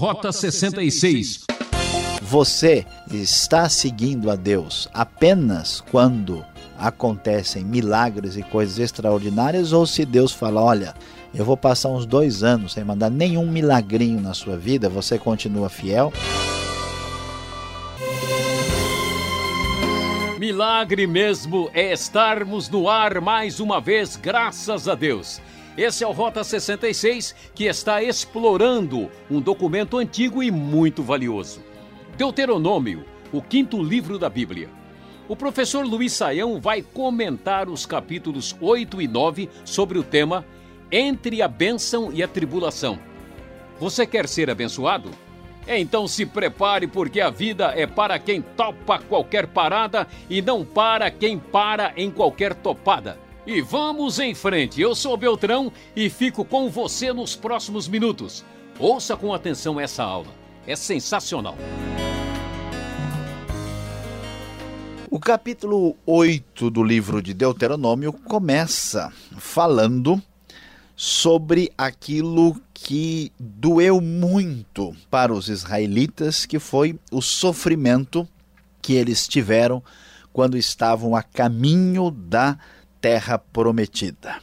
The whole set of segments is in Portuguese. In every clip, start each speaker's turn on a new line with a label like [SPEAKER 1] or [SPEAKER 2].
[SPEAKER 1] Rota 66.
[SPEAKER 2] Você está seguindo a Deus apenas quando acontecem milagres e coisas extraordinárias ou se Deus fala, olha, eu vou passar uns dois anos sem mandar nenhum milagrinho na sua vida, você continua fiel?
[SPEAKER 1] Milagre mesmo é estarmos no ar mais uma vez, graças a Deus. Esse é o Rota 66 que está explorando um documento antigo e muito valioso. Deuteronômio, o quinto livro da Bíblia. O professor Luiz Saião vai comentar os capítulos 8 e 9 sobre o tema Entre a Bênção e a Tribulação. Você quer ser abençoado? Então se prepare, porque a vida é para quem topa qualquer parada e não para quem para em qualquer topada. E vamos em frente. Eu sou Beltrão e fico com você nos próximos minutos. Ouça com atenção essa aula. É sensacional.
[SPEAKER 2] O capítulo 8 do livro de Deuteronômio começa falando sobre aquilo que doeu muito para os israelitas, que foi o sofrimento que eles tiveram quando estavam a caminho da terra prometida.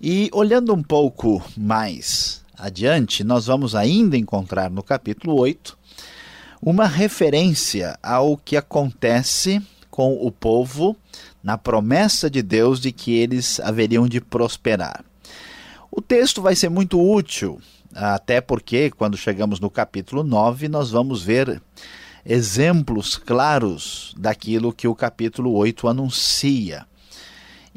[SPEAKER 2] E olhando um pouco mais adiante, nós vamos ainda encontrar no capítulo 8 uma referência ao que acontece com o povo na promessa de Deus de que eles haveriam de prosperar. O texto vai ser muito útil, até porque, quando chegamos no capítulo 9, nós vamos ver exemplos claros daquilo que o capítulo 8 anuncia.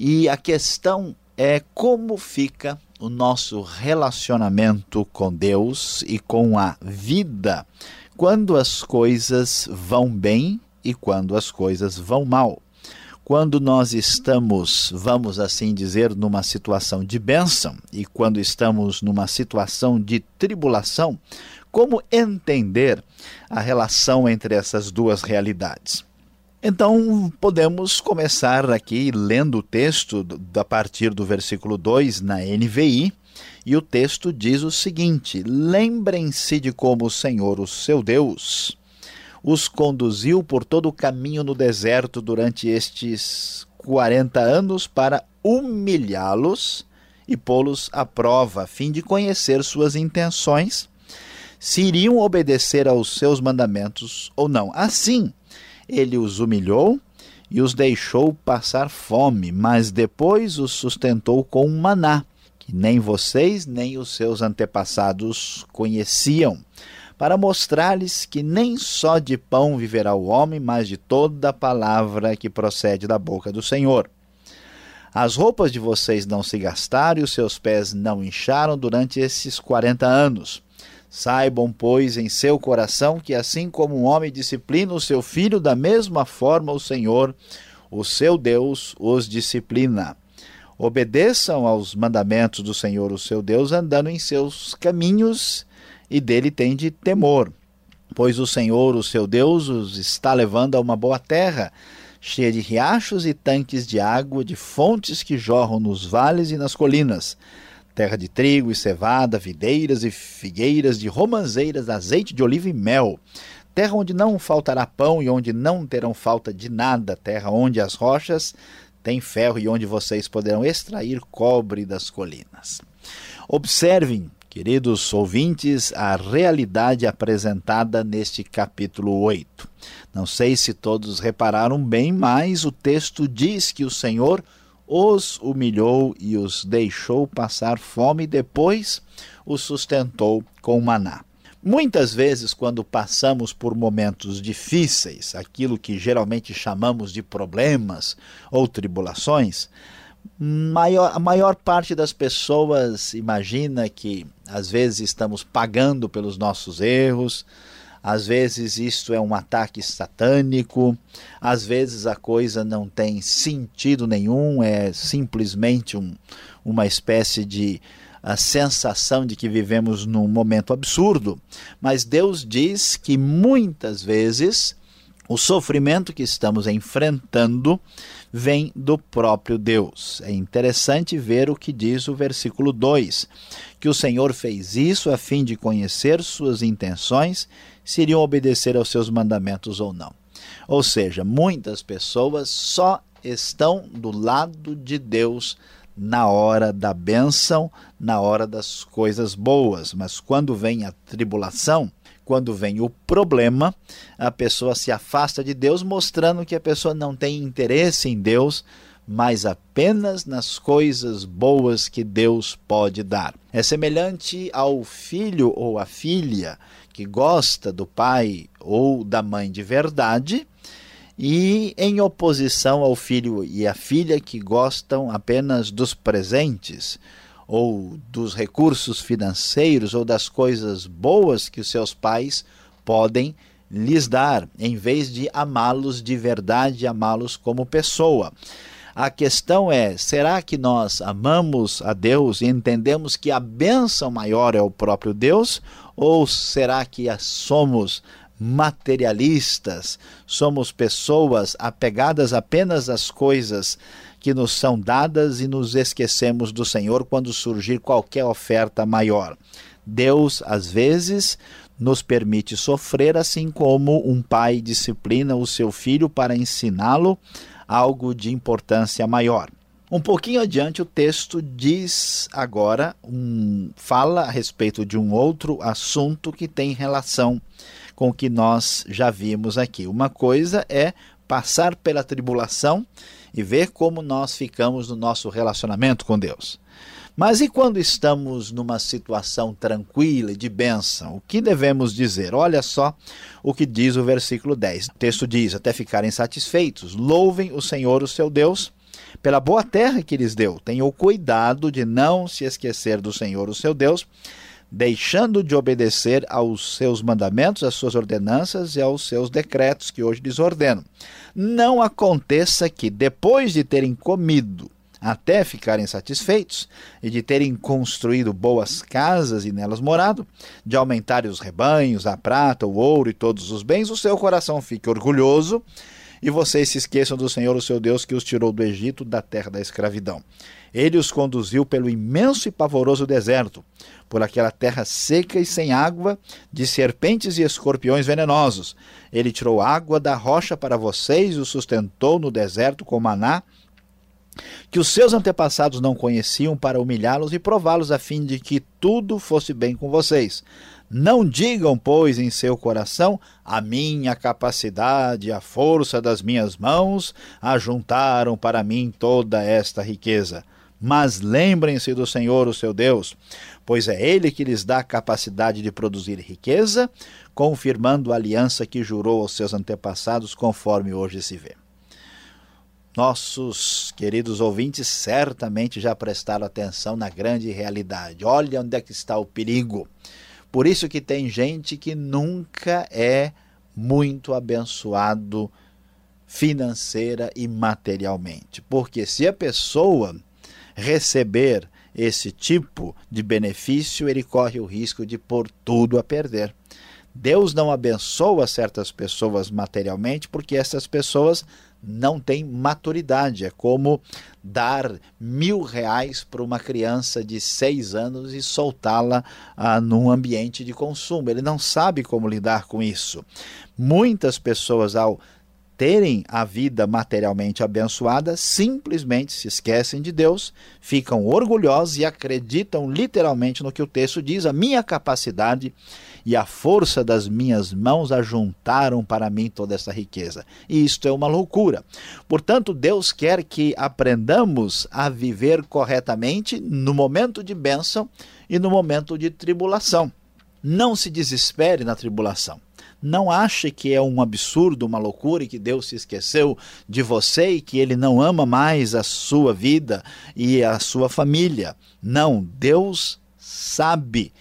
[SPEAKER 2] E a questão é como fica o nosso relacionamento com Deus e com a vida quando as coisas vão bem e quando as coisas vão mal. Quando nós estamos, vamos assim dizer, numa situação de bênção e quando estamos numa situação de tribulação, como entender a relação entre essas duas realidades? Então, podemos começar aqui lendo o texto a partir do versículo 2 na NVI, e o texto diz o seguinte: Lembrem-se de como o Senhor, o seu Deus, os conduziu por todo o caminho no deserto durante estes 40 anos para humilhá-los e pô-los à prova, a fim de conhecer suas intenções, se iriam obedecer aos seus mandamentos ou não. Assim, ele os humilhou e os deixou passar fome, mas depois os sustentou com um maná que nem vocês nem os seus antepassados conheciam, para mostrar-lhes que nem só de pão viverá o homem, mas de toda palavra que procede da boca do Senhor. As roupas de vocês não se gastaram e os seus pés não incharam durante esses quarenta anos. Saibam, pois, em seu coração que, assim como um homem disciplina o seu filho, da mesma forma o Senhor, o seu Deus, os disciplina obedeçam aos mandamentos do Senhor, o seu Deus, andando em seus caminhos e dele tende temor. Pois o Senhor, o seu Deus, os está levando a uma boa terra, cheia de riachos e tanques de água, de fontes que jorram nos vales e nas colinas, terra de trigo e cevada, videiras e figueiras, de romanzeiras, azeite de oliva e mel, terra onde não faltará pão e onde não terão falta de nada, terra onde as rochas tem ferro e onde vocês poderão extrair cobre das colinas. Observem, queridos ouvintes, a realidade apresentada neste capítulo 8. Não sei se todos repararam bem, mas o texto diz que o Senhor os humilhou e os deixou passar fome depois os sustentou com maná. Muitas vezes, quando passamos por momentos difíceis, aquilo que geralmente chamamos de problemas ou tribulações, maior, a maior parte das pessoas imagina que às vezes estamos pagando pelos nossos erros, às vezes isto é um ataque satânico, às vezes a coisa não tem sentido nenhum, é simplesmente um, uma espécie de a sensação de que vivemos num momento absurdo, mas Deus diz que muitas vezes o sofrimento que estamos enfrentando vem do próprio Deus. É interessante ver o que diz o versículo 2: que o Senhor fez isso a fim de conhecer suas intenções, se iriam obedecer aos seus mandamentos ou não. Ou seja, muitas pessoas só estão do lado de Deus na hora da bênção, na hora das coisas boas, mas quando vem a tribulação, quando vem o problema, a pessoa se afasta de Deus, mostrando que a pessoa não tem interesse em Deus, mas apenas nas coisas boas que Deus pode dar. É semelhante ao filho ou à filha que gosta do pai ou da mãe de verdade, e em oposição ao filho e à filha que gostam apenas dos presentes ou dos recursos financeiros ou das coisas boas que os seus pais podem lhes dar, em vez de amá-los de verdade, amá-los como pessoa. A questão é: será que nós amamos a Deus e entendemos que a bênção maior é o próprio Deus? Ou será que somos materialistas, somos pessoas apegadas apenas às coisas que nos são dadas e nos esquecemos do Senhor quando surgir qualquer oferta maior. Deus, às vezes, nos permite sofrer, assim como um pai disciplina o seu filho para ensiná-lo algo de importância maior. Um pouquinho adiante, o texto diz agora, um, fala a respeito de um outro assunto que tem relação com o que nós já vimos aqui. Uma coisa é passar pela tribulação e ver como nós ficamos no nosso relacionamento com Deus. Mas e quando estamos numa situação tranquila e de bênção? O que devemos dizer? Olha só o que diz o versículo 10. O texto diz: Até ficarem satisfeitos, louvem o Senhor, o seu Deus, pela boa terra que lhes deu. Tenham cuidado de não se esquecer do Senhor, o seu Deus, deixando de obedecer aos seus mandamentos, às suas ordenanças e aos seus decretos que hoje lhes ordeno. Não aconteça que, depois de terem comido, até ficarem satisfeitos, e de terem construído boas casas e nelas morado, de aumentarem os rebanhos, a prata, o ouro e todos os bens, o seu coração fique orgulhoso e vocês se esqueçam do Senhor, o seu Deus, que os tirou do Egito, da terra da escravidão. Ele os conduziu pelo imenso e pavoroso deserto, por aquela terra seca e sem água, de serpentes e escorpiões venenosos. Ele tirou água da rocha para vocês e os sustentou no deserto com maná, que os seus antepassados não conheciam, para humilhá-los e prová-los, a fim de que tudo fosse bem com vocês. Não digam, pois, em seu coração: a minha capacidade, a força das minhas mãos ajuntaram para mim toda esta riqueza. Mas lembrem-se do Senhor, o seu Deus, pois é Ele que lhes dá a capacidade de produzir riqueza, confirmando a aliança que jurou aos seus antepassados, conforme hoje se vê. Nossos queridos ouvintes certamente já prestaram atenção na grande realidade. Olha onde é que está o perigo. Por isso que tem gente que nunca é muito abençoado financeira e materialmente. Porque se a pessoa receber esse tipo de benefício, ele corre o risco de pôr tudo a perder. Deus não abençoa certas pessoas materialmente porque essas pessoas não têm maturidade. É como dar mil reais para uma criança de seis anos e soltá-la ah, num ambiente de consumo. Ele não sabe como lidar com isso. Muitas pessoas, ao terem a vida materialmente abençoada, simplesmente se esquecem de Deus, ficam orgulhosos e acreditam literalmente no que o texto diz: a minha capacidade e a força das minhas mãos ajuntaram para mim toda essa riqueza. E isto é uma loucura. Portanto, Deus quer que aprendamos a viver corretamente no momento de bênção e no momento de tribulação. Não se desespere na tribulação. Não ache que é um absurdo, uma loucura e que Deus se esqueceu de você e que ele não ama mais a sua vida e a sua família. Não, Deus sabe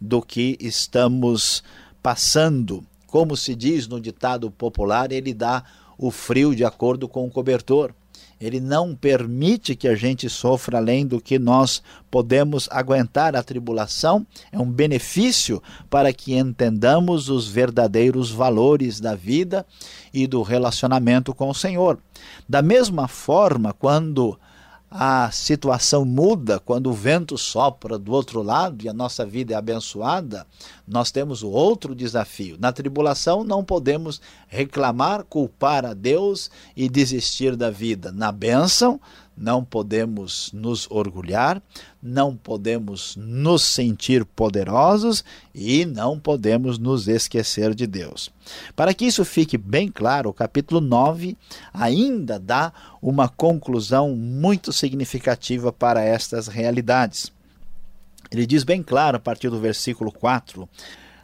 [SPEAKER 2] do que estamos passando. Como se diz no ditado popular, ele dá o frio de acordo com o cobertor. Ele não permite que a gente sofra além do que nós podemos aguentar. A tribulação é um benefício para que entendamos os verdadeiros valores da vida e do relacionamento com o Senhor. Da mesma forma, quando a situação muda quando o vento sopra do outro lado e a nossa vida é abençoada, nós temos outro desafio. Na tribulação não podemos reclamar, culpar a Deus e desistir da vida. Na bênção, não podemos nos orgulhar, não podemos nos sentir poderosos e não podemos nos esquecer de Deus. Para que isso fique bem claro, o capítulo 9 ainda dá uma conclusão muito significativa para estas realidades. Ele diz bem claro, a partir do versículo 4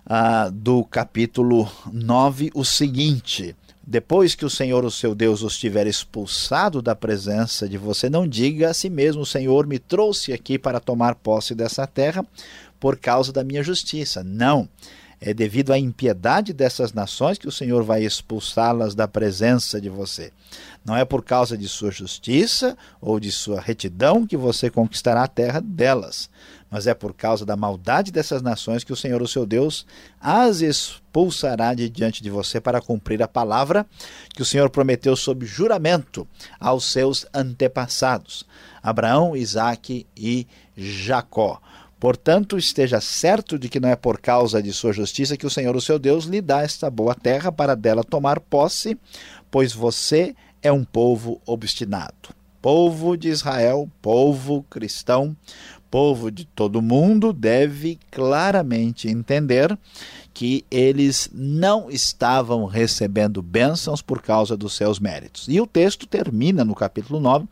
[SPEAKER 2] ah, do capítulo 9, o seguinte depois que o Senhor, o seu Deus, os tiver expulsado da presença de você, não diga a si mesmo: O Senhor me trouxe aqui para tomar posse dessa terra por causa da minha justiça. Não. É devido à impiedade dessas nações que o Senhor vai expulsá-las da presença de você. Não é por causa de sua justiça ou de sua retidão que você conquistará a terra delas, mas é por causa da maldade dessas nações que o Senhor, o seu Deus, as expulsará de diante de você para cumprir a palavra que o Senhor prometeu sob juramento aos seus antepassados, Abraão, Isaque e Jacó. Portanto, esteja certo de que não é por causa de sua justiça que o Senhor, o seu Deus, lhe dá esta boa terra para dela tomar posse, pois você é um povo obstinado. Povo de Israel, povo cristão, povo de todo mundo deve claramente entender que eles não estavam recebendo bênçãos por causa dos seus méritos. E o texto termina no capítulo 9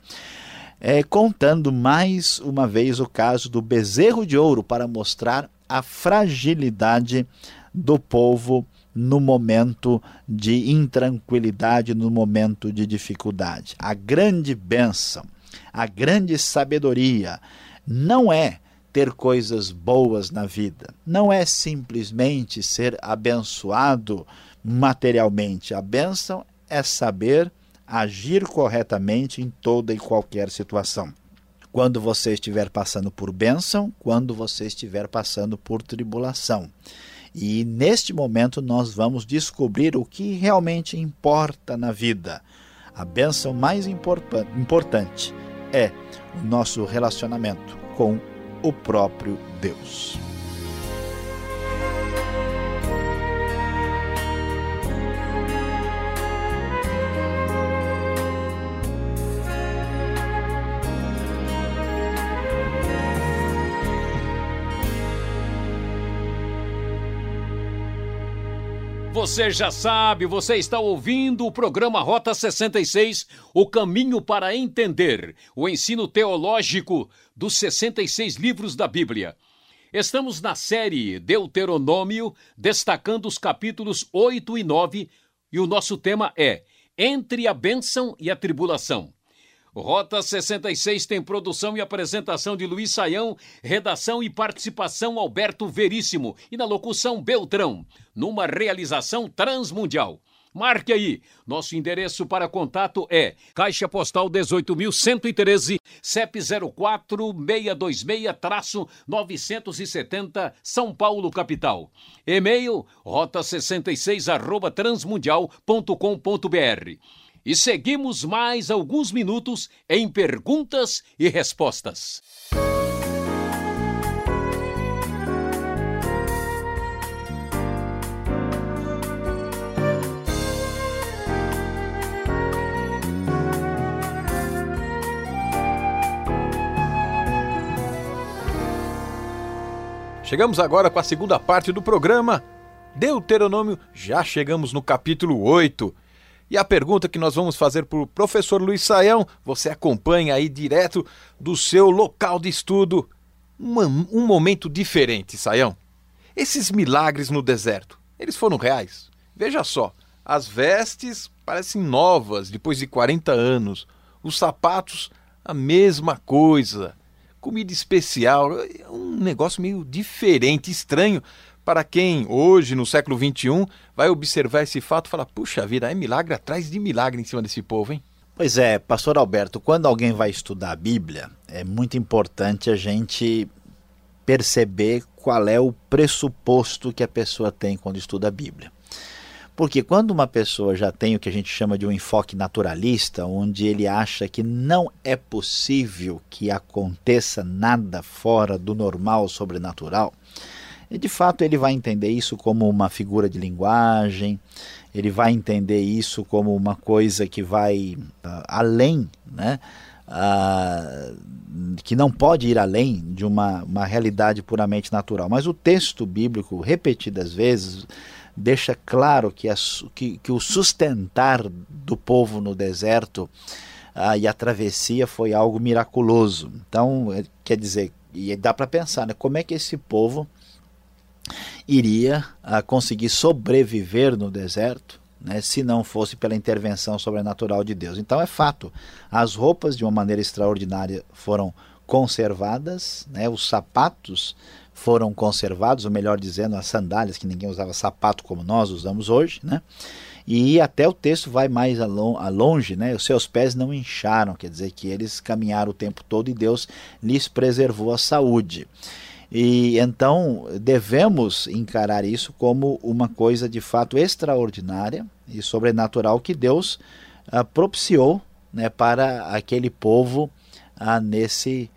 [SPEAKER 2] é, contando mais uma vez o caso do bezerro de ouro para mostrar a fragilidade do povo no momento de intranquilidade, no momento de dificuldade. A grande bênção, a grande sabedoria não é ter coisas boas na vida, não é simplesmente ser abençoado materialmente. A bênção é saber agir corretamente em toda e qualquer situação. Quando você estiver passando por bênção, quando você estiver passando por tribulação. E neste momento nós vamos descobrir o que realmente importa na vida. A bênção mais importante é o nosso relacionamento com o próprio Deus.
[SPEAKER 1] Você já sabe, você está ouvindo o programa Rota 66, o caminho para entender o ensino teológico dos 66 livros da Bíblia. Estamos na série Deuteronômio, destacando os capítulos 8 e 9, e o nosso tema é Entre a bênção e a tribulação. Rota 66 tem produção e apresentação de Luiz Saião, redação e participação Alberto Veríssimo e na locução Beltrão, numa realização transmundial. Marque aí. Nosso endereço para contato é Caixa Postal 18.113, CEP 04626-970, São Paulo, capital. E-mail rota66 arroba transmundial.com.br. E seguimos mais alguns minutos em perguntas e respostas.
[SPEAKER 3] Chegamos agora com a segunda parte do programa. Deuteronômio, já chegamos no capítulo 8. E a pergunta que nós vamos fazer para o professor Luiz Saião, você acompanha aí direto do seu local de estudo. Um, um momento diferente, Saião. Esses milagres no deserto, eles foram reais? Veja só, as vestes parecem novas depois de 40 anos, os sapatos, a mesma coisa, comida especial, é um negócio meio diferente, estranho, para quem hoje, no século XXI, vai observar esse fato e falar: puxa vida, é milagre atrás de milagre em cima desse povo, hein?
[SPEAKER 2] Pois é, pastor Alberto, quando alguém vai estudar a Bíblia, é muito importante a gente perceber qual é o pressuposto que a pessoa tem quando estuda a Bíblia. Porque quando uma pessoa já tem o que a gente chama de um enfoque naturalista, onde ele acha que não é possível que aconteça nada fora do normal sobrenatural, e de fato ele vai entender isso como uma figura de linguagem, ele vai entender isso como uma coisa que vai uh, além, né? Uh, que não pode ir além de uma, uma realidade puramente natural. Mas o texto bíblico, repetidas vezes, deixa claro que, a, que, que o sustentar do povo no deserto uh, e a travessia foi algo miraculoso. Então, é, quer dizer, e dá para pensar, né, como é que esse povo iria uh, conseguir sobreviver no deserto né, se não fosse pela intervenção sobrenatural de Deus. Então é fato, as roupas de uma maneira extraordinária foram conservadas, né, os sapatos foram conservados, ou melhor dizendo, as sandálias, que ninguém usava sapato como nós usamos hoje, né? E até o texto vai mais a longe, né? Os seus pés não incharam, quer dizer que eles caminharam o tempo todo e Deus lhes preservou a saúde. E então devemos encarar isso como uma coisa de fato extraordinária e sobrenatural que Deus ah, propiciou né, para aquele povo ah, nesse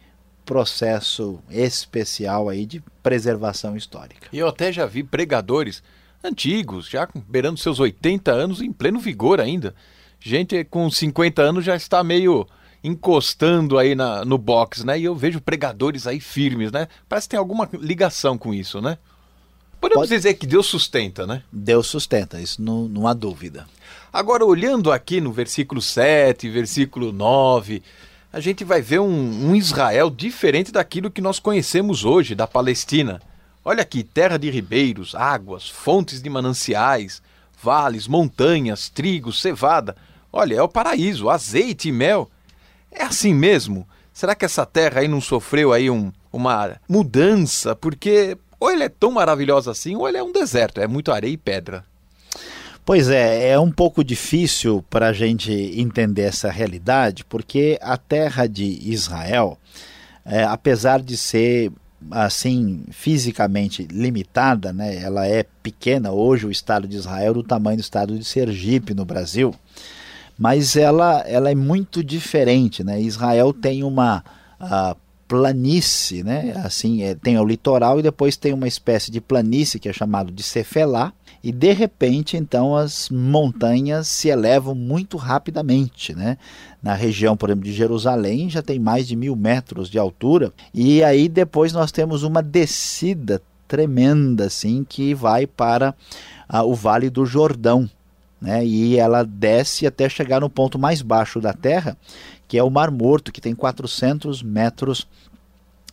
[SPEAKER 2] processo especial aí de preservação histórica.
[SPEAKER 3] E eu até já vi pregadores antigos, já beirando seus 80 anos, em pleno vigor ainda. Gente com 50 anos já está meio encostando aí na, no box, né? E eu vejo pregadores aí firmes, né? Parece que tem alguma ligação com isso, né? Podemos Pode... dizer que Deus sustenta, né?
[SPEAKER 2] Deus sustenta, isso não, não há dúvida.
[SPEAKER 3] Agora, olhando aqui no versículo 7, versículo 9, a gente vai ver um, um Israel diferente daquilo que nós conhecemos hoje, da Palestina. Olha aqui, terra de ribeiros, águas, fontes de mananciais, vales, montanhas, trigo, cevada. Olha, é o paraíso, azeite e mel. É assim mesmo? Será que essa terra aí não sofreu aí um, uma mudança? Porque ou ele é tão maravilhosa assim, ou ele é um deserto, é muito areia e pedra.
[SPEAKER 2] Pois é, é um pouco difícil para a gente entender essa realidade, porque a terra de Israel, é, apesar de ser assim fisicamente limitada, né, ela é pequena. Hoje o Estado de Israel é do tamanho do Estado de Sergipe no Brasil mas ela, ela é muito diferente. Né? Israel tem uma planície, né? assim, é, tem o litoral e depois tem uma espécie de planície que é chamado de Cefelá, e de repente então as montanhas se elevam muito rapidamente. Né? Na região, por exemplo, de Jerusalém já tem mais de mil metros de altura, e aí depois nós temos uma descida tremenda assim que vai para o Vale do Jordão né? E ela desce até chegar no ponto mais baixo da Terra, que é o Mar Morto, que tem 400 metros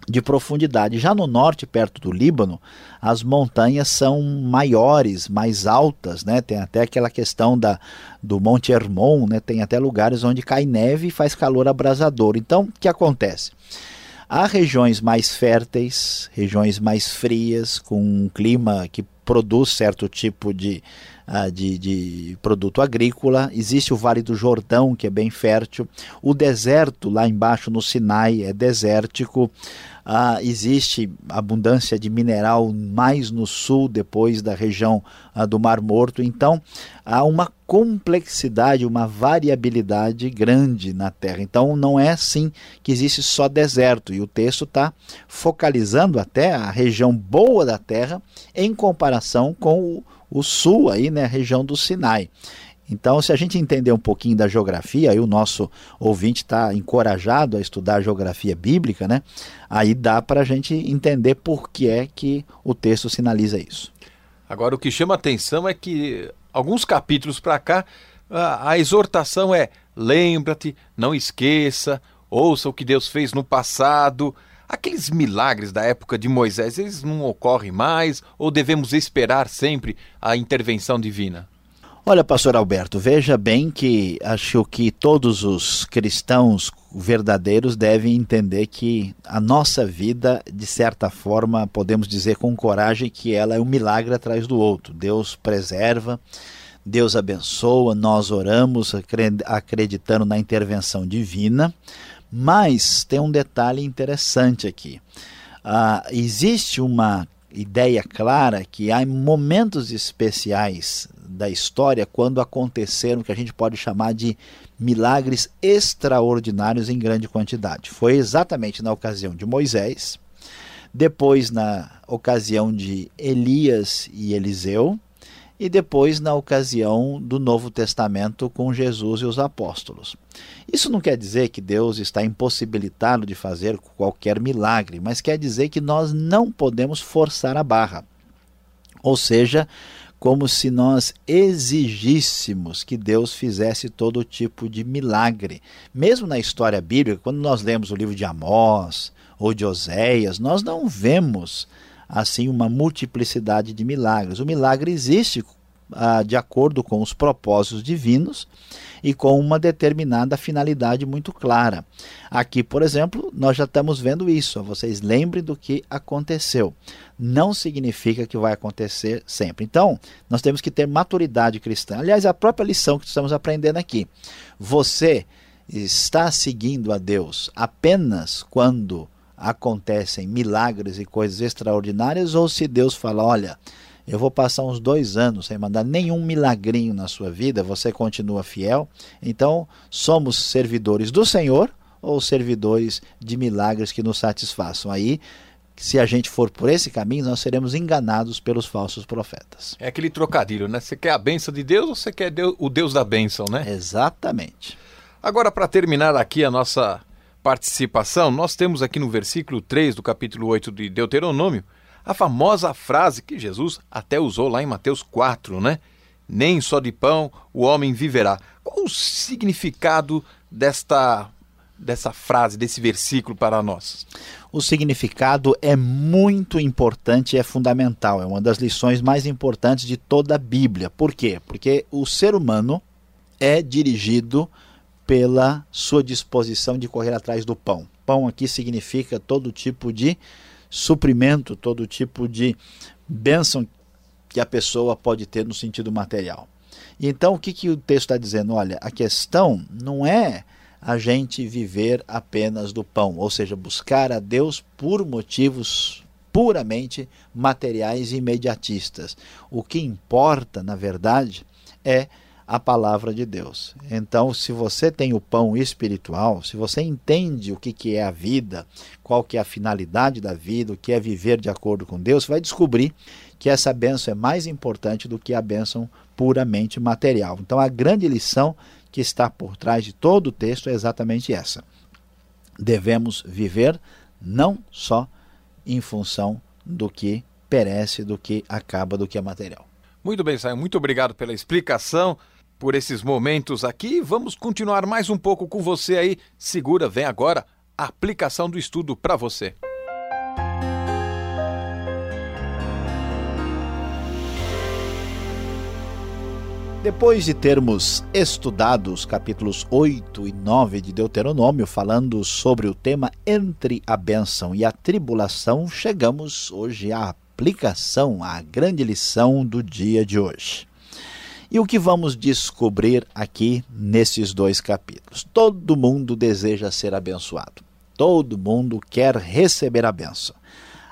[SPEAKER 2] de profundidade. Já no norte, perto do Líbano, as montanhas são maiores, mais altas, né? Tem até aquela questão da, do Monte Hermon, né? Tem até lugares onde cai neve e faz calor abrasador. Então, o que acontece? Há regiões mais férteis, regiões mais frias, com um clima que produz certo tipo de, uh, de, de, produto agrícola. Existe o Vale do Jordão, que é bem fértil. O deserto lá embaixo no Sinai é desértico. Uh, existe abundância de mineral mais no sul, depois da região uh, do Mar Morto. Então, há uma complexidade, uma variabilidade grande na Terra. Então, não é assim que existe só deserto. E o texto está focalizando até a região boa da Terra em comparação com o, o sul, aí, né, a região do Sinai. Então, se a gente entender um pouquinho da geografia, aí o nosso ouvinte está encorajado a estudar a geografia bíblica, né? Aí dá para a gente entender por que é que o texto sinaliza isso.
[SPEAKER 3] Agora, o que chama atenção é que alguns capítulos para cá, a, a exortação é: lembra-te, não esqueça, ouça o que Deus fez no passado. Aqueles milagres da época de Moisés, eles não ocorrem mais ou devemos esperar sempre a intervenção divina?
[SPEAKER 2] Olha, pastor Alberto, veja bem que acho que todos os cristãos verdadeiros devem entender que a nossa vida, de certa forma, podemos dizer com coragem que ela é um milagre atrás do outro. Deus preserva, Deus abençoa, nós oramos acreditando na intervenção divina, mas tem um detalhe interessante aqui. Ah, existe uma ideia clara que há momentos especiais da história quando aconteceram o que a gente pode chamar de milagres extraordinários em grande quantidade. Foi exatamente na ocasião de Moisés, depois na ocasião de Elias e Eliseu, e depois na ocasião do Novo Testamento com Jesus e os apóstolos. Isso não quer dizer que Deus está impossibilitado de fazer qualquer milagre, mas quer dizer que nós não podemos forçar a barra. Ou seja, como se nós exigíssemos que Deus fizesse todo tipo de milagre. Mesmo na história bíblica, quando nós lemos o livro de Amós ou de Oséias, nós não vemos assim uma multiplicidade de milagres. O milagre existe ah, de acordo com os propósitos divinos e com uma determinada finalidade muito clara. Aqui, por exemplo, nós já estamos vendo isso. Vocês lembrem do que aconteceu. Não significa que vai acontecer sempre. Então, nós temos que ter maturidade cristã. Aliás, a própria lição que estamos aprendendo aqui. Você está seguindo a Deus apenas quando acontecem milagres e coisas extraordinárias, ou se Deus fala: olha, eu vou passar uns dois anos sem mandar nenhum milagrinho na sua vida, você continua fiel. Então, somos servidores do Senhor ou servidores de milagres que nos satisfaçam. Aí, se a gente for por esse caminho, nós seremos enganados pelos falsos profetas.
[SPEAKER 3] É aquele trocadilho, né? Você quer a benção de Deus ou você quer Deus, o Deus da bênção, né?
[SPEAKER 2] Exatamente.
[SPEAKER 3] Agora, para terminar aqui a nossa participação, nós temos aqui no versículo 3 do capítulo 8 de Deuteronômio a famosa frase que Jesus até usou lá em Mateus 4, né? Nem só de pão o homem viverá. Qual o significado desta dessa frase, desse versículo para nós?
[SPEAKER 2] O significado é muito importante é fundamental. É uma das lições mais importantes de toda a Bíblia. Por quê? Porque o ser humano é dirigido pela sua disposição de correr atrás do pão. Pão aqui significa todo tipo de suprimento, todo tipo de bênção que a pessoa pode ter no sentido material. Então, o que, que o texto está dizendo? Olha, a questão não é a gente viver apenas do pão, ou seja, buscar a Deus por motivos puramente materiais e imediatistas. O que importa, na verdade, é a palavra de Deus. Então, se você tem o pão espiritual, se você entende o que, que é a vida, qual que é a finalidade da vida, o que é viver de acordo com Deus, vai descobrir que essa bênção é mais importante do que a bênção puramente material. Então, a grande lição que está por trás de todo o texto é exatamente essa. Devemos viver não só em função do que perece, do que acaba, do que é material.
[SPEAKER 3] Muito bem, Saio. Muito obrigado pela explicação, por esses momentos aqui. Vamos continuar mais um pouco com você aí. Segura, vem agora a aplicação do estudo para você.
[SPEAKER 2] Depois de termos estudado os capítulos 8 e 9 de Deuteronômio, falando sobre o tema entre a bênção e a tribulação, chegamos hoje à aplicação, à grande lição do dia de hoje. E o que vamos descobrir aqui nesses dois capítulos? Todo mundo deseja ser abençoado. Todo mundo quer receber a benção.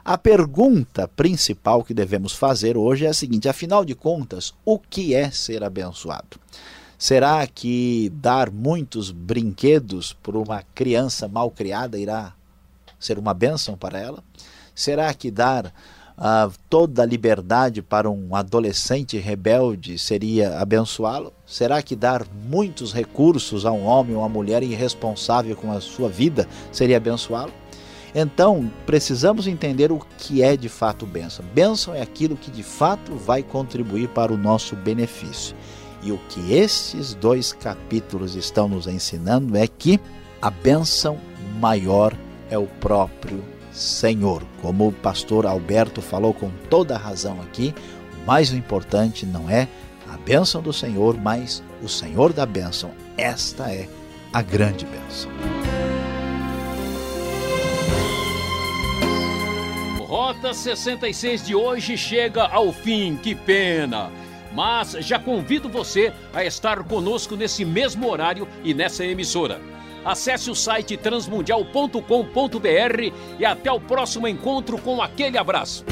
[SPEAKER 2] A pergunta principal que devemos fazer hoje é a seguinte: afinal de contas, o que é ser abençoado? Será que dar muitos brinquedos para uma criança mal criada irá ser uma bênção para ela? Será que dar uh, toda a liberdade para um adolescente rebelde seria abençoá-lo? Será que dar muitos recursos a um homem ou uma mulher irresponsável com a sua vida seria abençoá-lo? Então, precisamos entender o que é de fato bênção. Bênção é aquilo que de fato vai contribuir para o nosso benefício. E o que estes dois capítulos estão nos ensinando é que a bênção maior é o próprio Senhor. Como o pastor Alberto falou com toda a razão aqui, o mais importante não é a bênção do Senhor, mas o Senhor da bênção. Esta é a grande bênção.
[SPEAKER 1] Rota 66 de hoje chega ao fim, que pena! Mas já convido você a estar conosco nesse mesmo horário e nessa emissora. Acesse o site transmundial.com.br e até o próximo encontro com aquele abraço.